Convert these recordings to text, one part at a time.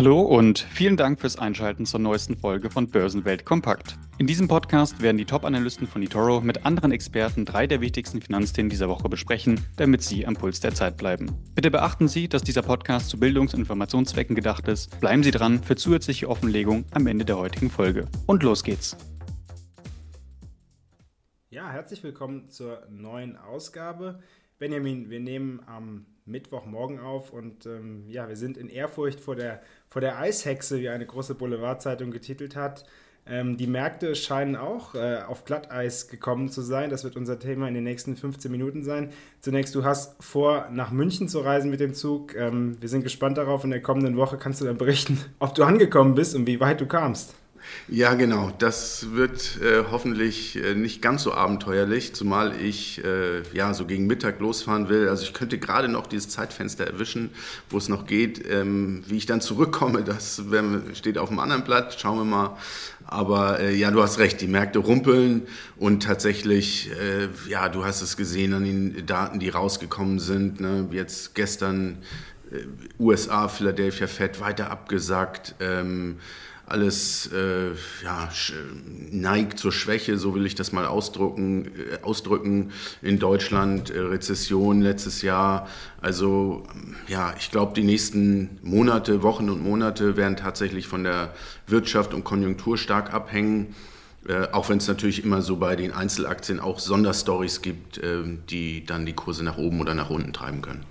Hallo und vielen Dank fürs Einschalten zur neuesten Folge von Börsenwelt Kompakt. In diesem Podcast werden die Top-Analysten von eToro mit anderen Experten drei der wichtigsten Finanzthemen dieser Woche besprechen, damit Sie am Puls der Zeit bleiben. Bitte beachten Sie, dass dieser Podcast zu Bildungs- und Informationszwecken gedacht ist. Bleiben Sie dran für zusätzliche Offenlegung am Ende der heutigen Folge. Und los geht's. Ja, herzlich willkommen zur neuen Ausgabe. Benjamin, wir nehmen am Mittwochmorgen auf und ähm, ja, wir sind in Ehrfurcht vor der vor der Eishexe, wie eine große Boulevardzeitung getitelt hat. Ähm, die Märkte scheinen auch äh, auf Glatteis gekommen zu sein. Das wird unser Thema in den nächsten 15 Minuten sein. Zunächst, du hast vor, nach München zu reisen mit dem Zug. Ähm, wir sind gespannt darauf. In der kommenden Woche kannst du dann berichten, ob du angekommen bist und wie weit du kamst. Ja, genau. Das wird äh, hoffentlich äh, nicht ganz so abenteuerlich, zumal ich äh, ja so gegen Mittag losfahren will. Also ich könnte gerade noch dieses Zeitfenster erwischen, wo es noch geht. Ähm, wie ich dann zurückkomme, das steht auf dem anderen Blatt. Schauen wir mal. Aber äh, ja, du hast recht, die Märkte rumpeln und tatsächlich, äh, ja, du hast es gesehen an den Daten, die rausgekommen sind. Ne? Jetzt gestern äh, USA, Philadelphia Fed weiter abgesagt. Ähm, alles äh, ja, neigt zur Schwäche, so will ich das mal ausdrücken, äh, ausdrücken in Deutschland, äh, Rezession letztes Jahr. Also ja, ich glaube, die nächsten Monate, Wochen und Monate werden tatsächlich von der Wirtschaft und Konjunktur stark abhängen. Äh, auch wenn es natürlich immer so bei den Einzelaktien auch Sonderstories gibt, äh, die dann die Kurse nach oben oder nach unten treiben können.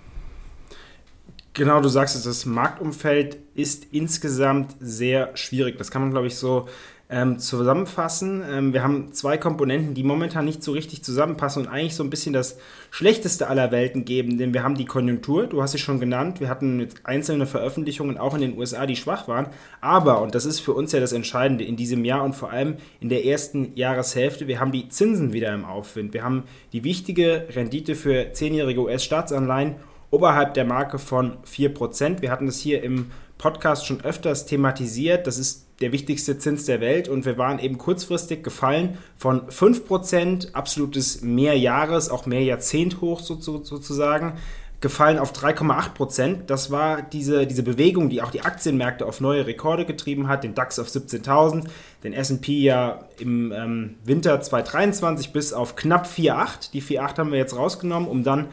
Genau, du sagst es, das Marktumfeld ist insgesamt sehr schwierig. Das kann man, glaube ich, so ähm, zusammenfassen. Ähm, wir haben zwei Komponenten, die momentan nicht so richtig zusammenpassen und eigentlich so ein bisschen das Schlechteste aller Welten geben, denn wir haben die Konjunktur, du hast sie schon genannt, wir hatten jetzt einzelne Veröffentlichungen auch in den USA, die schwach waren, aber, und das ist für uns ja das Entscheidende in diesem Jahr und vor allem in der ersten Jahreshälfte, wir haben die Zinsen wieder im Aufwind. Wir haben die wichtige Rendite für zehnjährige US-Staatsanleihen oberhalb der Marke von 4%. Wir hatten das hier im Podcast schon öfters thematisiert. Das ist der wichtigste Zins der Welt und wir waren eben kurzfristig gefallen von 5%, absolutes Mehrjahres, auch Mehrjahrzehnt hoch sozusagen, gefallen auf 3,8%. Das war diese, diese Bewegung, die auch die Aktienmärkte auf neue Rekorde getrieben hat, den DAX auf 17.000, den S&P ja im ähm, Winter 2023 bis auf knapp 4,8. Die 4,8 haben wir jetzt rausgenommen, um dann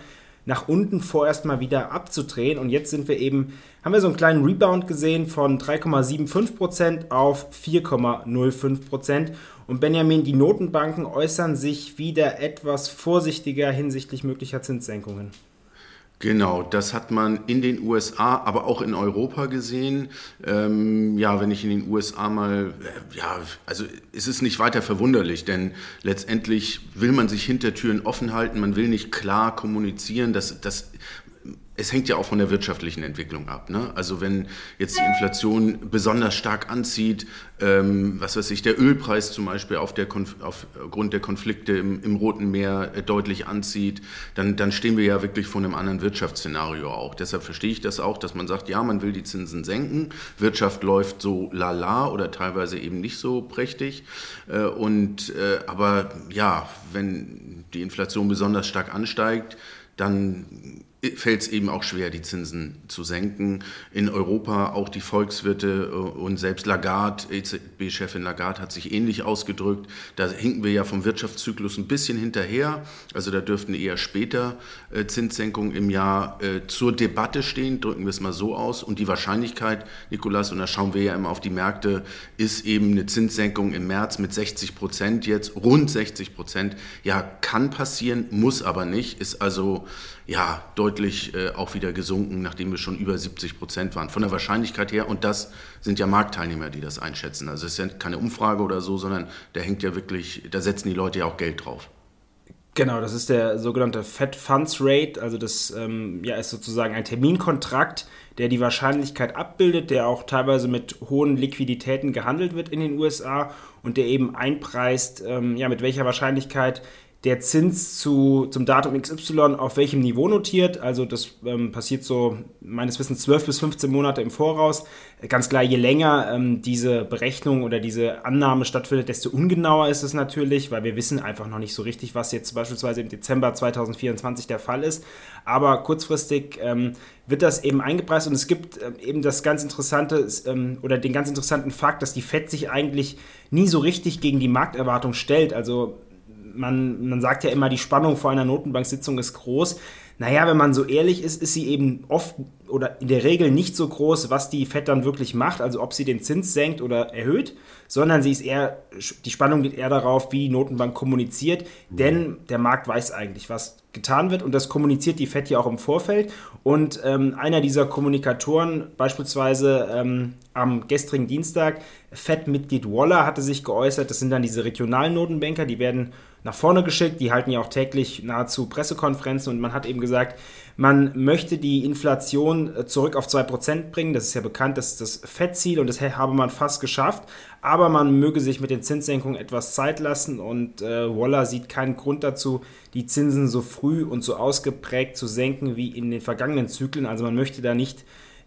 nach unten vorerst mal wieder abzudrehen. Und jetzt sind wir eben, haben wir so einen kleinen Rebound gesehen von 3,75% auf 4,05%. Und Benjamin, die Notenbanken äußern sich wieder etwas vorsichtiger hinsichtlich möglicher Zinssenkungen. Genau, das hat man in den USA, aber auch in Europa gesehen. Ähm, ja, wenn ich in den USA mal, äh, ja, also es ist nicht weiter verwunderlich, denn letztendlich will man sich Hintertüren offen halten, man will nicht klar kommunizieren. Das, das es hängt ja auch von der wirtschaftlichen Entwicklung ab. Ne? Also wenn jetzt die Inflation besonders stark anzieht, ähm, was weiß ich, der Ölpreis zum Beispiel auf der Konf aufgrund der Konflikte im, im Roten Meer äh, deutlich anzieht, dann, dann stehen wir ja wirklich vor einem anderen Wirtschaftsszenario auch. Deshalb verstehe ich das auch, dass man sagt, ja, man will die Zinsen senken, Wirtschaft läuft so lala oder teilweise eben nicht so prächtig. Äh, und, äh, aber ja, wenn die Inflation besonders stark ansteigt, dann fällt es eben auch schwer, die Zinsen zu senken. In Europa auch die Volkswirte äh, und selbst Lagarde, EZB-Chefin Lagarde hat sich ähnlich ausgedrückt. Da hinken wir ja vom Wirtschaftszyklus ein bisschen hinterher. Also da dürften eher später äh, Zinssenkungen im Jahr äh, zur Debatte stehen, drücken wir es mal so aus. Und die Wahrscheinlichkeit, Nikolas, und da schauen wir ja immer auf die Märkte, ist eben eine Zinssenkung im März mit 60 Prozent jetzt, rund 60 Prozent. Ja, kann passieren, muss aber nicht, ist also ja, deutlich äh, auch wieder gesunken, nachdem wir schon über 70 Prozent waren. Von der Wahrscheinlichkeit her, und das sind ja Marktteilnehmer, die das einschätzen. Also es ist ja keine Umfrage oder so, sondern da hängt ja wirklich, da setzen die Leute ja auch Geld drauf. Genau, das ist der sogenannte Fed Funds Rate, also das ähm, ja, ist sozusagen ein Terminkontrakt, der die Wahrscheinlichkeit abbildet, der auch teilweise mit hohen Liquiditäten gehandelt wird in den USA und der eben einpreist, ähm, ja, mit welcher Wahrscheinlichkeit der Zins zu, zum Datum XY auf welchem Niveau notiert. Also das ähm, passiert so meines Wissens 12 bis 15 Monate im Voraus. Ganz klar, je länger ähm, diese Berechnung oder diese Annahme stattfindet, desto ungenauer ist es natürlich, weil wir wissen einfach noch nicht so richtig, was jetzt beispielsweise im Dezember 2024 der Fall ist. Aber kurzfristig ähm, wird das eben eingepreist und es gibt ähm, eben das ganz interessante ähm, oder den ganz interessanten Fakt, dass die FED sich eigentlich nie so richtig gegen die Markterwartung stellt. Also man, man sagt ja immer, die Spannung vor einer Notenbanksitzung ist groß. Naja, wenn man so ehrlich ist, ist sie eben oft oder in der Regel nicht so groß, was die FED dann wirklich macht, also ob sie den Zins senkt oder erhöht, sondern sie ist eher, die Spannung geht eher darauf, wie die Notenbank kommuniziert, denn der Markt weiß eigentlich, was getan wird und das kommuniziert die FED ja auch im Vorfeld. Und ähm, einer dieser Kommunikatoren, beispielsweise ähm, am gestrigen Dienstag, FED-Mitglied Waller, hatte sich geäußert, das sind dann diese regionalen Notenbanker, die werden nach vorne geschickt. Die halten ja auch täglich nahezu Pressekonferenzen und man hat eben gesagt, man möchte die Inflation äh, zurück auf 2% bringen. Das ist ja bekannt, das ist das Fettziel und das habe man fast geschafft. Aber man möge sich mit den Zinssenkungen etwas Zeit lassen und äh, Waller sieht keinen Grund dazu, die Zinsen so früh und so ausgeprägt zu senken wie in den vergangenen Zyklen. Also man möchte da nicht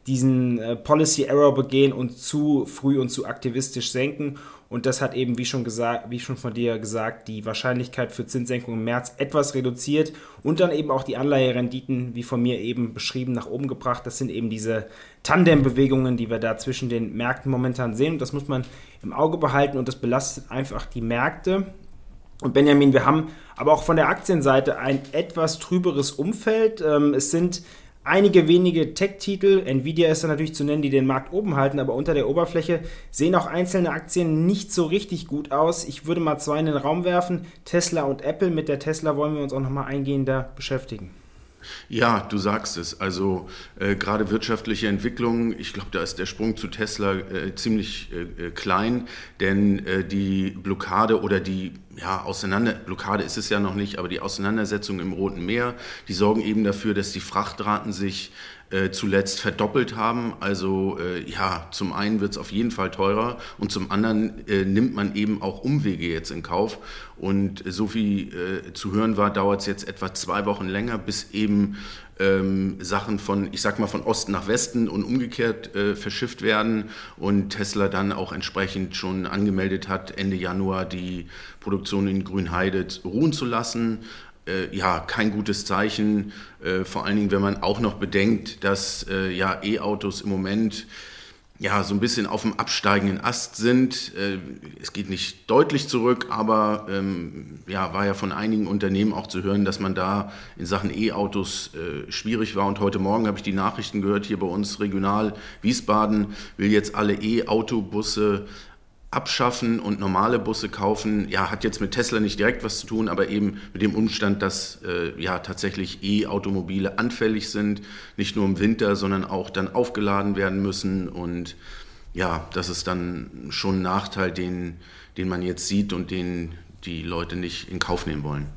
diesen äh, Policy Error begehen und zu früh und zu aktivistisch senken. Und das hat eben, wie schon gesagt, wie schon von dir gesagt, die Wahrscheinlichkeit für Zinssenkung im März etwas reduziert und dann eben auch die Anleiherenditen, wie von mir eben beschrieben, nach oben gebracht. Das sind eben diese Tandem-Bewegungen, die wir da zwischen den Märkten momentan sehen. Und das muss man im Auge behalten und das belastet einfach die Märkte. Und Benjamin, wir haben aber auch von der Aktienseite ein etwas trüberes Umfeld. Ähm, es sind einige wenige Tech-Titel, Nvidia ist da natürlich zu nennen, die den Markt oben halten, aber unter der Oberfläche sehen auch einzelne Aktien nicht so richtig gut aus. Ich würde mal zwei in den Raum werfen, Tesla und Apple. Mit der Tesla wollen wir uns auch nochmal eingehender beschäftigen. Ja, du sagst es. Also äh, gerade wirtschaftliche Entwicklung, ich glaube, da ist der Sprung zu Tesla äh, ziemlich äh, äh klein, denn äh, die Blockade oder die ja, Auseinander, Blockade ist es ja noch nicht, aber die Auseinandersetzung im Roten Meer, die sorgen eben dafür, dass die Frachtraten sich äh, zuletzt verdoppelt haben. Also äh, ja, zum einen wird es auf jeden Fall teurer und zum anderen äh, nimmt man eben auch Umwege jetzt in Kauf. Und so viel äh, zu hören war, dauert es jetzt etwa zwei Wochen länger, bis eben ähm, Sachen von, ich sag mal, von Osten nach Westen und umgekehrt äh, verschifft werden und Tesla dann auch entsprechend schon angemeldet hat, Ende Januar die Produktion in Grünheide ruhen zu lassen äh, ja kein gutes Zeichen. Äh, vor allen Dingen, wenn man auch noch bedenkt, dass äh, ja E-Autos im Moment ja so ein bisschen auf dem absteigenden Ast sind. Äh, es geht nicht deutlich zurück, aber ähm, ja war ja von einigen Unternehmen auch zu hören, dass man da in Sachen E-Autos äh, schwierig war. Und heute Morgen habe ich die Nachrichten gehört hier bei uns regional Wiesbaden will jetzt alle E-Autobusse abschaffen und normale Busse kaufen, ja, hat jetzt mit Tesla nicht direkt was zu tun, aber eben mit dem Umstand, dass äh, ja tatsächlich E-Automobile anfällig sind, nicht nur im Winter, sondern auch dann aufgeladen werden müssen und ja, das ist dann schon ein Nachteil, den, den man jetzt sieht und den die Leute nicht in Kauf nehmen wollen.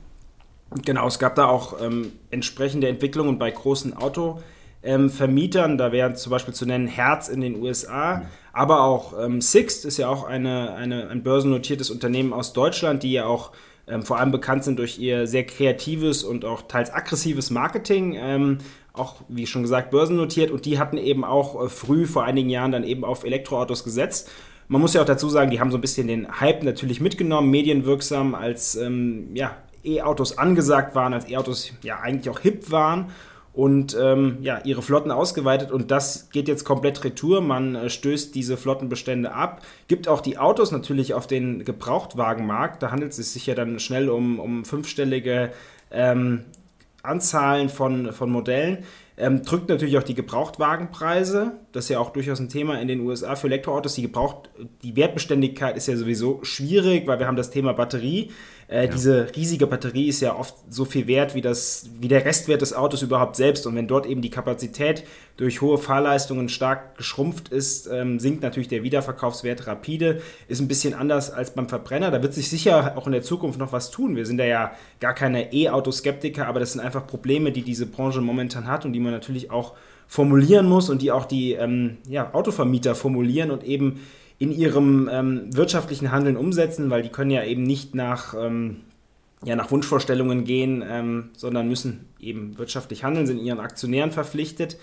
Genau, es gab da auch ähm, entsprechende Entwicklungen bei großen Auto ähm, Vermietern. Da wären zum Beispiel zu nennen Herz in den USA, mhm. aber auch ähm, Sixt ist ja auch eine, eine, ein börsennotiertes Unternehmen aus Deutschland, die ja auch ähm, vor allem bekannt sind durch ihr sehr kreatives und auch teils aggressives Marketing. Ähm, auch, wie schon gesagt, börsennotiert und die hatten eben auch äh, früh vor einigen Jahren dann eben auf Elektroautos gesetzt. Man muss ja auch dazu sagen, die haben so ein bisschen den Hype natürlich mitgenommen, medienwirksam, als ähm, ja, E-Autos angesagt waren, als E-Autos ja eigentlich auch hip waren und ähm, ja, ihre Flotten ausgeweitet und das geht jetzt komplett retour. Man äh, stößt diese Flottenbestände ab, gibt auch die Autos natürlich auf den Gebrauchtwagenmarkt. Da handelt es sich ja dann schnell um, um fünfstellige ähm, Anzahlen von, von Modellen. Ähm, drückt natürlich auch die Gebrauchtwagenpreise. Das ist ja auch durchaus ein Thema in den USA für Elektroautos. Die, Gebraucht, die Wertbeständigkeit ist ja sowieso schwierig, weil wir haben das Thema Batterie. Äh, ja. Diese riesige Batterie ist ja oft so viel wert wie, das, wie der Restwert des Autos überhaupt selbst. Und wenn dort eben die Kapazität durch hohe Fahrleistungen stark geschrumpft ist, ähm, sinkt natürlich der Wiederverkaufswert rapide. Ist ein bisschen anders als beim Verbrenner. Da wird sich sicher auch in der Zukunft noch was tun. Wir sind da ja gar keine E-Auto-Skeptiker, aber das sind einfach Probleme, die diese Branche momentan hat und die man natürlich auch formulieren muss und die auch die ähm, ja, Autovermieter formulieren und eben in ihrem ähm, wirtschaftlichen Handeln umsetzen, weil die können ja eben nicht nach, ähm, ja, nach Wunschvorstellungen gehen, ähm, sondern müssen eben wirtschaftlich handeln, sind ihren Aktionären verpflichtet.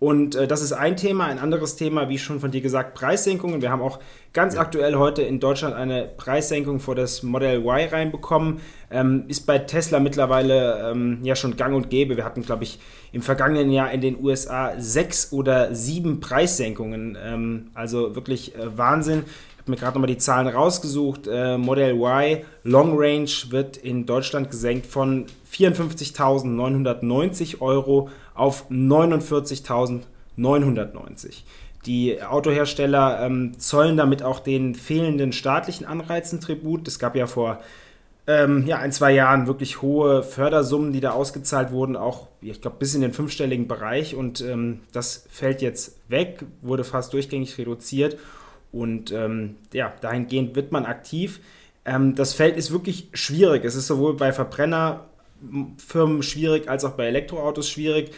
Und äh, das ist ein Thema. Ein anderes Thema, wie schon von dir gesagt, Preissenkungen. Wir haben auch ganz ja. aktuell heute in Deutschland eine Preissenkung vor das Model Y reinbekommen. Ähm, ist bei Tesla mittlerweile ähm, ja schon gang und gäbe. Wir hatten, glaube ich, im vergangenen Jahr in den USA sechs oder sieben Preissenkungen. Ähm, also wirklich äh, Wahnsinn. Mir gerade nochmal die Zahlen rausgesucht. Äh, Model Y Long Range wird in Deutschland gesenkt von 54.990 Euro auf 49.990. Die Autohersteller ähm, zollen damit auch den fehlenden staatlichen Anreizen Tribut. Es gab ja vor ähm, ja, ein, zwei Jahren wirklich hohe Fördersummen, die da ausgezahlt wurden, auch, ich glaube, bis in den fünfstelligen Bereich. Und ähm, das fällt jetzt weg, wurde fast durchgängig reduziert. Und ähm, ja, dahingehend wird man aktiv. Ähm, das Feld ist wirklich schwierig. Es ist sowohl bei Verbrenner Firmen schwierig als auch bei Elektroautos schwierig.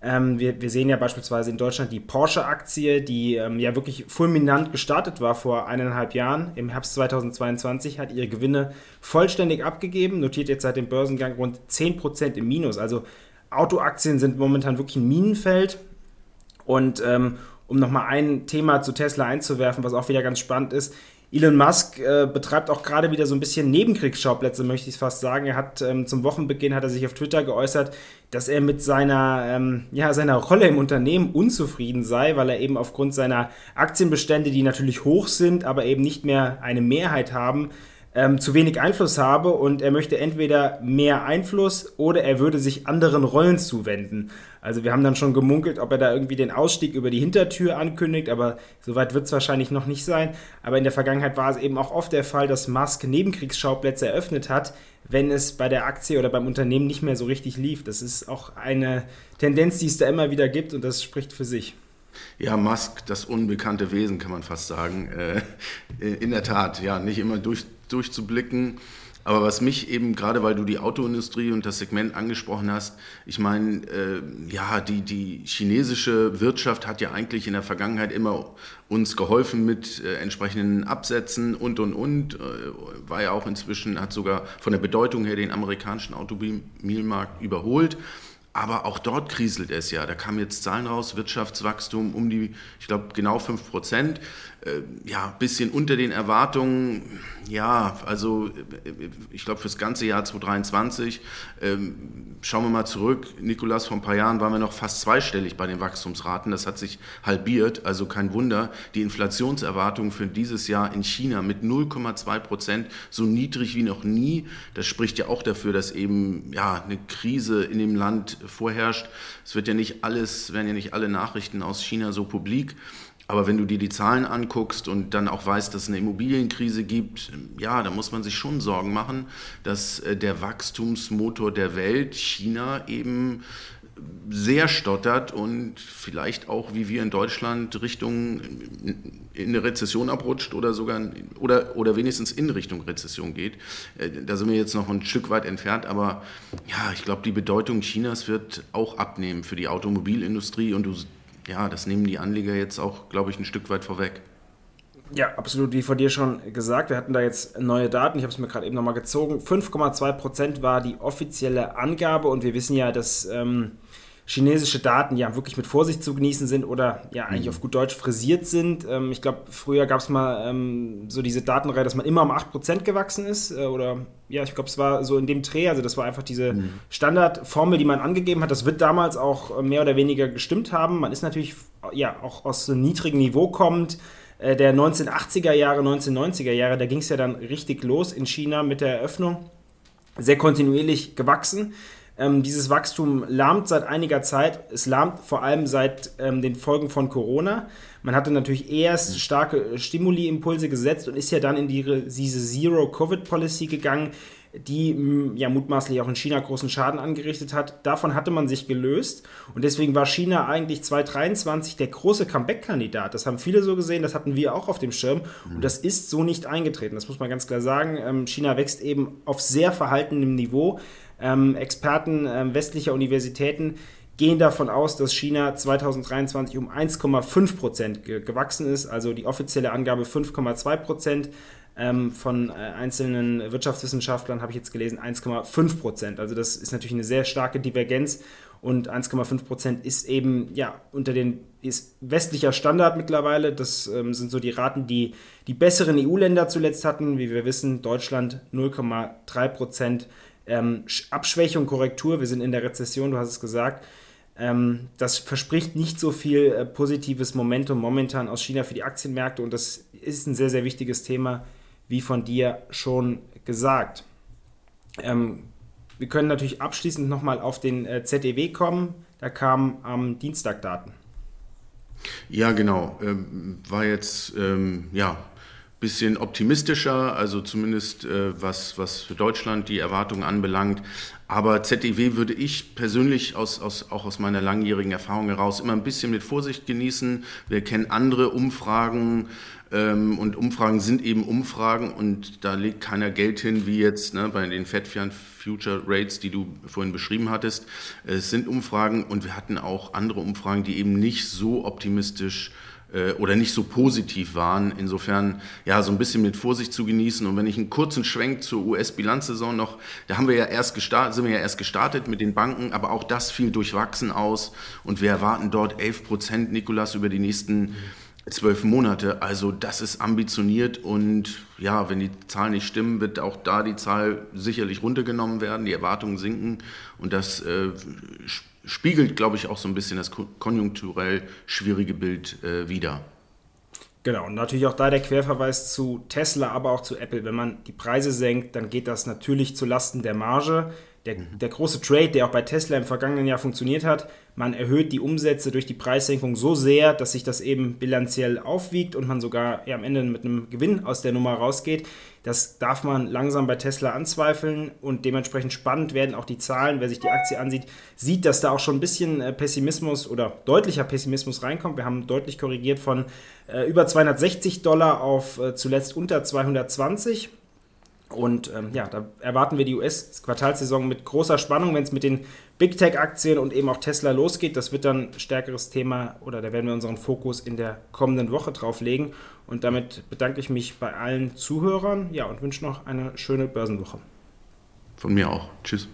Ähm, wir, wir, sehen ja beispielsweise in Deutschland die Porsche-Aktie, die ähm, ja wirklich fulminant gestartet war vor eineinhalb Jahren. Im Herbst 2022 hat ihre Gewinne vollständig abgegeben, notiert jetzt seit dem Börsengang rund 10% im Minus. Also Autoaktien sind momentan wirklich ein Minenfeld. Und ähm, um nochmal ein Thema zu Tesla einzuwerfen, was auch wieder ganz spannend ist, Elon Musk äh, betreibt auch gerade wieder so ein bisschen Nebenkriegsschauplätze, möchte ich fast sagen. Er hat ähm, zum Wochenbeginn hat er sich auf Twitter geäußert, dass er mit seiner, ähm, ja, seiner Rolle im Unternehmen unzufrieden sei, weil er eben aufgrund seiner Aktienbestände, die natürlich hoch sind, aber eben nicht mehr eine Mehrheit haben, ähm, zu wenig Einfluss habe und er möchte entweder mehr Einfluss oder er würde sich anderen Rollen zuwenden. Also wir haben dann schon gemunkelt, ob er da irgendwie den Ausstieg über die Hintertür ankündigt, aber soweit wird es wahrscheinlich noch nicht sein. Aber in der Vergangenheit war es eben auch oft der Fall, dass Musk Nebenkriegsschauplätze eröffnet hat, wenn es bei der Aktie oder beim Unternehmen nicht mehr so richtig lief. Das ist auch eine Tendenz, die es da immer wieder gibt und das spricht für sich. Ja, Musk, das unbekannte Wesen, kann man fast sagen. Äh, in der Tat, ja, nicht immer durch, durchzublicken. Aber was mich eben, gerade weil du die Autoindustrie und das Segment angesprochen hast, ich meine, äh, ja, die, die chinesische Wirtschaft hat ja eigentlich in der Vergangenheit immer uns geholfen mit äh, entsprechenden Absätzen und, und, und. Äh, war ja auch inzwischen, hat sogar von der Bedeutung her den amerikanischen Automobilmarkt überholt. Aber auch dort kriselt es ja. Da kamen jetzt Zahlen raus, Wirtschaftswachstum um die, ich glaube, genau 5 Prozent. Äh, ja, bisschen unter den Erwartungen. Ja, also äh, ich glaube fürs ganze Jahr 2023, ähm, schauen wir mal zurück, Nikolas, vor ein paar Jahren waren wir noch fast zweistellig bei den Wachstumsraten. Das hat sich halbiert, also kein Wunder. Die Inflationserwartungen für dieses Jahr in China mit 0,2 Prozent, so niedrig wie noch nie. Das spricht ja auch dafür, dass eben ja, eine Krise in dem Land vorherrscht. Es wird ja nicht alles, werden ja nicht alle Nachrichten aus China so publik. Aber wenn du dir die Zahlen anguckst und dann auch weißt, dass es eine Immobilienkrise gibt, ja, da muss man sich schon Sorgen machen, dass äh, der Wachstumsmotor der Welt, China, eben sehr stottert und vielleicht auch, wie wir in Deutschland, Richtung in eine Rezession abrutscht oder sogar oder, oder wenigstens in Richtung Rezession geht. Äh, da sind wir jetzt noch ein Stück weit entfernt, aber ja, ich glaube, die Bedeutung Chinas wird auch abnehmen für die Automobilindustrie und du ja, das nehmen die Anleger jetzt auch, glaube ich, ein Stück weit vorweg. Ja, absolut, wie von dir schon gesagt. Wir hatten da jetzt neue Daten. Ich habe es mir gerade eben nochmal gezogen. 5,2 Prozent war die offizielle Angabe und wir wissen ja, dass ähm, chinesische Daten ja wirklich mit Vorsicht zu genießen sind oder ja eigentlich mhm. auf gut Deutsch frisiert sind. Ähm, ich glaube, früher gab es mal ähm, so diese Datenreihe, dass man immer um 8% gewachsen ist äh, oder ja, ich glaube, es war so in dem Dreh, also das war einfach diese mhm. Standardformel, die man angegeben hat. Das wird damals auch mehr oder weniger gestimmt haben. Man ist natürlich ja auch aus einem niedrigen Niveau kommend äh, der 1980er Jahre, 1990er Jahre, da ging es ja dann richtig los in China mit der Eröffnung. Sehr kontinuierlich gewachsen. Ähm, dieses Wachstum lahmt seit einiger Zeit. Es lahmt vor allem seit ähm, den Folgen von Corona. Man hatte natürlich erst starke Stimuli-Impulse gesetzt und ist ja dann in die, diese Zero-Covid-Policy gegangen, die ja mutmaßlich auch in China großen Schaden angerichtet hat. Davon hatte man sich gelöst und deswegen war China eigentlich 2023 der große Comeback-Kandidat. Das haben viele so gesehen, das hatten wir auch auf dem Schirm und das ist so nicht eingetreten. Das muss man ganz klar sagen. Ähm, China wächst eben auf sehr verhaltenem Niveau. Ähm, Experten ähm, westlicher Universitäten gehen davon aus, dass China 2023 um 1,5 Prozent ge gewachsen ist, also die offizielle Angabe 5,2 Prozent. Ähm, von äh, einzelnen Wirtschaftswissenschaftlern habe ich jetzt gelesen 1,5 Prozent. Also das ist natürlich eine sehr starke Divergenz und 1,5 Prozent ist eben ja unter den ist westlicher Standard mittlerweile. Das ähm, sind so die Raten, die die besseren EU-Länder zuletzt hatten. Wie wir wissen, Deutschland 0,3 Prozent ähm, Abschwächung, Korrektur. Wir sind in der Rezession, du hast es gesagt. Ähm, das verspricht nicht so viel äh, positives Momentum momentan aus China für die Aktienmärkte und das ist ein sehr, sehr wichtiges Thema, wie von dir schon gesagt. Ähm, wir können natürlich abschließend nochmal auf den äh, ZEW kommen. Da kamen am Dienstag Daten. Ja, genau. Ähm, war jetzt ähm, ja bisschen optimistischer, also zumindest äh, was, was für Deutschland die Erwartungen anbelangt. Aber ZEW würde ich persönlich aus, aus, auch aus meiner langjährigen Erfahrung heraus immer ein bisschen mit Vorsicht genießen. Wir kennen andere Umfragen ähm, und Umfragen sind eben Umfragen und da legt keiner Geld hin, wie jetzt ne, bei den Fed Future Rates, die du vorhin beschrieben hattest. Es sind Umfragen und wir hatten auch andere Umfragen, die eben nicht so optimistisch oder nicht so positiv waren. Insofern ja so ein bisschen mit Vorsicht zu genießen. Und wenn ich einen kurzen Schwenk zur US-Bilanzsaison noch, da haben wir ja erst gestartet, sind wir ja erst gestartet mit den Banken, aber auch das fiel durchwachsen aus und wir erwarten dort 11 Prozent, Nikolas, über die nächsten zwölf Monate. Also das ist ambitioniert und ja, wenn die Zahlen nicht stimmen, wird auch da die Zahl sicherlich runtergenommen werden, die Erwartungen sinken und das äh, spiegelt, glaube ich, auch so ein bisschen das konjunkturell schwierige Bild äh, wider. Genau, und natürlich auch da der Querverweis zu Tesla, aber auch zu Apple. Wenn man die Preise senkt, dann geht das natürlich zu Lasten der Marge. Der, mhm. der große Trade, der auch bei Tesla im vergangenen Jahr funktioniert hat, man erhöht die Umsätze durch die Preissenkung so sehr, dass sich das eben bilanziell aufwiegt und man sogar ja, am Ende mit einem Gewinn aus der Nummer rausgeht. Das darf man langsam bei Tesla anzweifeln und dementsprechend spannend werden auch die Zahlen. Wer sich die Aktie ansieht, sieht, dass da auch schon ein bisschen äh, Pessimismus oder deutlicher Pessimismus reinkommt. Wir haben deutlich korrigiert von äh, über 260 Dollar auf äh, zuletzt unter 220. Und ähm, ja, da erwarten wir die US-Quartalsaison mit großer Spannung, wenn es mit den Big Tech-Aktien und eben auch Tesla losgeht. Das wird dann ein stärkeres Thema oder da werden wir unseren Fokus in der kommenden Woche drauf legen. Und damit bedanke ich mich bei allen Zuhörern ja, und wünsche noch eine schöne Börsenwoche. Von mir auch. Tschüss.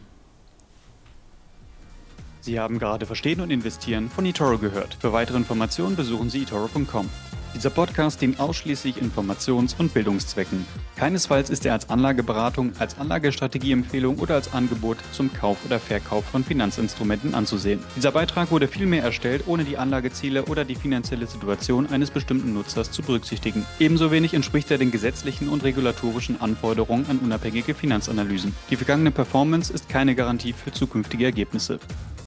Sie haben gerade Verstehen und Investieren von eToro gehört. Für weitere Informationen besuchen Sie eToro.com. Dieser Podcast dient ausschließlich Informations- und Bildungszwecken. Keinesfalls ist er als Anlageberatung, als Anlagestrategieempfehlung oder als Angebot zum Kauf oder Verkauf von Finanzinstrumenten anzusehen. Dieser Beitrag wurde vielmehr erstellt, ohne die Anlageziele oder die finanzielle Situation eines bestimmten Nutzers zu berücksichtigen. Ebenso wenig entspricht er den gesetzlichen und regulatorischen Anforderungen an unabhängige Finanzanalysen. Die vergangene Performance ist keine Garantie für zukünftige Ergebnisse.